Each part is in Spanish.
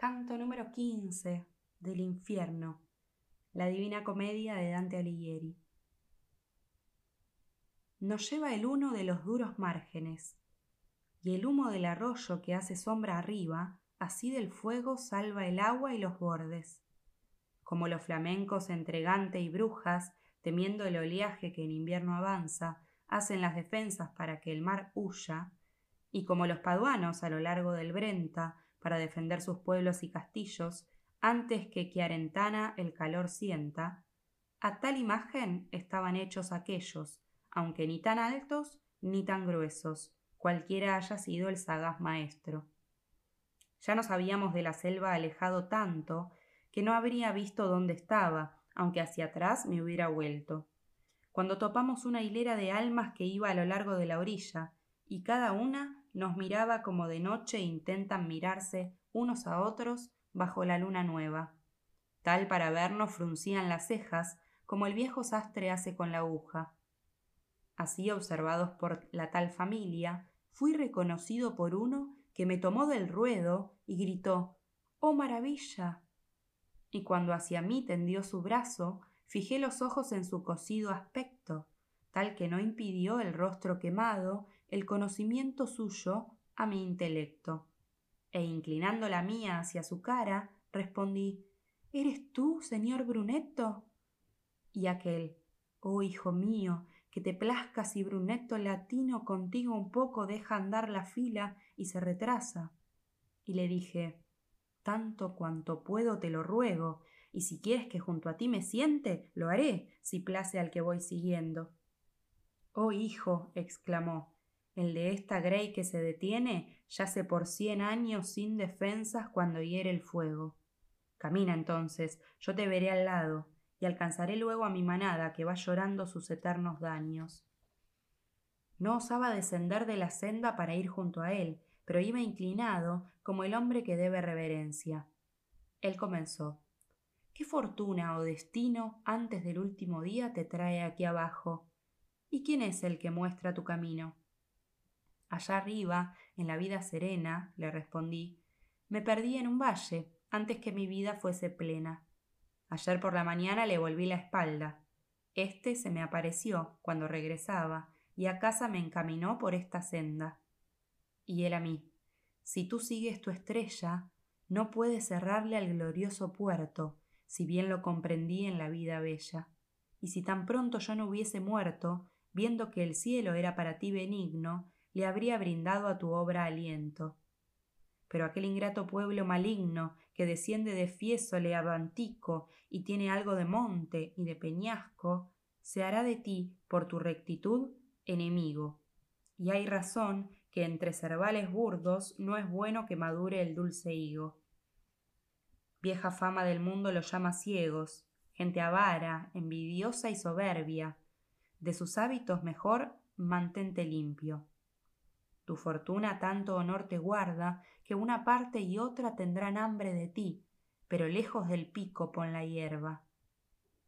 Canto número 15 del infierno. La Divina Comedia de Dante Alighieri. Nos lleva el uno de los duros márgenes, y el humo del arroyo que hace sombra arriba, así del fuego salva el agua y los bordes. Como los flamencos entre Gante y Brujas, temiendo el oleaje que en invierno avanza, hacen las defensas para que el mar huya, y como los paduanos a lo largo del Brenta, para defender sus pueblos y castillos, antes que Chiarentana el calor sienta, a tal imagen estaban hechos aquellos, aunque ni tan altos ni tan gruesos, cualquiera haya sido el sagaz maestro. Ya nos habíamos de la selva alejado tanto que no habría visto dónde estaba, aunque hacia atrás me hubiera vuelto. Cuando topamos una hilera de almas que iba a lo largo de la orilla, y cada una nos miraba como de noche intentan mirarse unos a otros bajo la luna nueva. Tal para vernos fruncían las cejas, como el viejo sastre hace con la aguja. Así observados por la tal familia, fui reconocido por uno que me tomó del ruedo y gritó ¡Oh maravilla! Y cuando hacia mí tendió su brazo, fijé los ojos en su cocido aspecto, tal que no impidió el rostro quemado el conocimiento suyo a mi intelecto. E inclinando la mía hacia su cara, respondí ¿Eres tú, señor Brunetto? Y aquel Oh, hijo mío, que te plazca si Brunetto latino contigo un poco deja andar la fila y se retrasa. Y le dije Tanto cuanto puedo te lo ruego, y si quieres que junto a ti me siente, lo haré, si place al que voy siguiendo. Oh, hijo, exclamó, el de esta Grey que se detiene yace por cien años sin defensas cuando hiere el fuego. Camina entonces, yo te veré al lado, y alcanzaré luego a mi manada que va llorando sus eternos daños. No osaba descender de la senda para ir junto a él, pero iba inclinado como el hombre que debe reverencia. Él comenzó. ¿Qué fortuna o destino antes del último día te trae aquí abajo? ¿Y quién es el que muestra tu camino? Allá arriba, en la vida serena, le respondí, me perdí en un valle antes que mi vida fuese plena. Ayer por la mañana le volví la espalda. Este se me apareció cuando regresaba y a casa me encaminó por esta senda. Y él a mí, si tú sigues tu estrella, no puedes cerrarle al glorioso puerto, si bien lo comprendí en la vida bella. Y si tan pronto yo no hubiese muerto, viendo que el cielo era para ti benigno, le habría brindado a tu obra aliento. Pero aquel ingrato pueblo maligno que desciende de Fiesole a y tiene algo de monte y de peñasco, se hará de ti, por tu rectitud, enemigo. Y hay razón que entre cervales burdos no es bueno que madure el dulce higo. Vieja fama del mundo los llama ciegos, gente avara, envidiosa y soberbia. De sus hábitos mejor mantente limpio. Tu fortuna tanto honor te guarda, que una parte y otra tendrán hambre de ti, pero lejos del pico pon la hierba.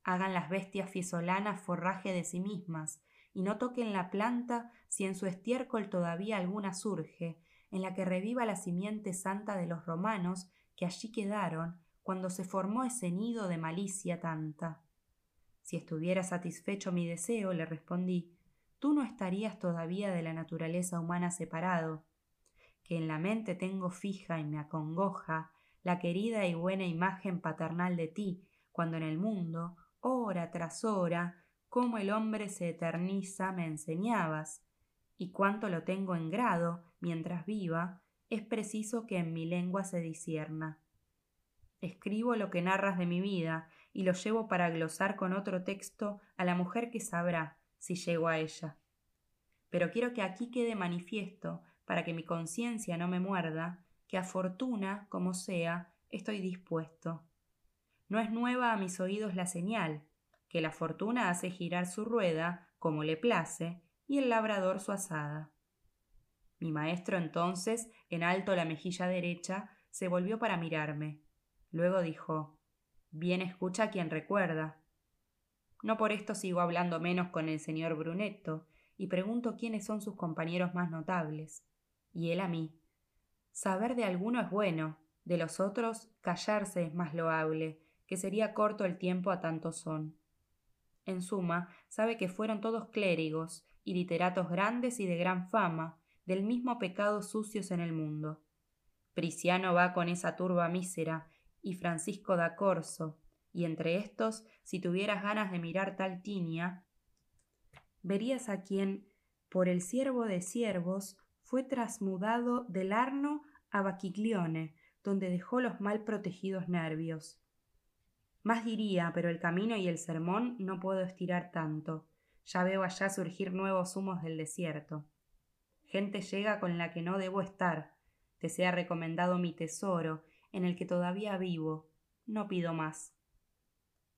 Hagan las bestias fiesolanas forraje de sí mismas, y no toquen la planta si en su estiércol todavía alguna surge, en la que reviva la simiente santa de los romanos que allí quedaron cuando se formó ese nido de malicia tanta. Si estuviera satisfecho mi deseo, le respondí, tú no estarías todavía de la naturaleza humana separado, que en la mente tengo fija y me acongoja la querida y buena imagen paternal de ti, cuando en el mundo, hora tras hora, cómo el hombre se eterniza me enseñabas, y cuánto lo tengo en grado, mientras viva, es preciso que en mi lengua se disierna. Escribo lo que narras de mi vida, y lo llevo para glosar con otro texto a la mujer que sabrá, si llego a ella. Pero quiero que aquí quede manifiesto, para que mi conciencia no me muerda, que a fortuna, como sea, estoy dispuesto. No es nueva a mis oídos la señal, que la fortuna hace girar su rueda como le place, y el labrador su asada. Mi maestro entonces, en alto la mejilla derecha, se volvió para mirarme. Luego dijo Bien escucha quien recuerda. No por esto sigo hablando menos con el señor Brunetto, y pregunto quiénes son sus compañeros más notables. Y él a mí. Saber de alguno es bueno, De los otros, callarse es más loable, que sería corto el tiempo a tanto son. En suma, sabe que fueron todos clérigos y literatos grandes y de gran fama, del mismo pecado sucios en el mundo. Priciano va con esa turba mísera, y Francisco da Corso, y entre estos, si tuvieras ganas de mirar tal tinia, verías a quien, por el siervo de siervos, fue trasmudado del Arno a Baquiglione, donde dejó los mal protegidos nervios. Más diría, pero el camino y el sermón no puedo estirar tanto. Ya veo allá surgir nuevos humos del desierto. Gente llega con la que no debo estar. Te sea recomendado mi tesoro, en el que todavía vivo. No pido más.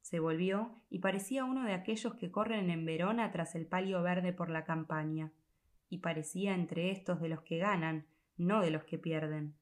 Se volvió y parecía uno de aquellos que corren en Verona tras el palio verde por la campaña, y parecía entre estos de los que ganan, no de los que pierden.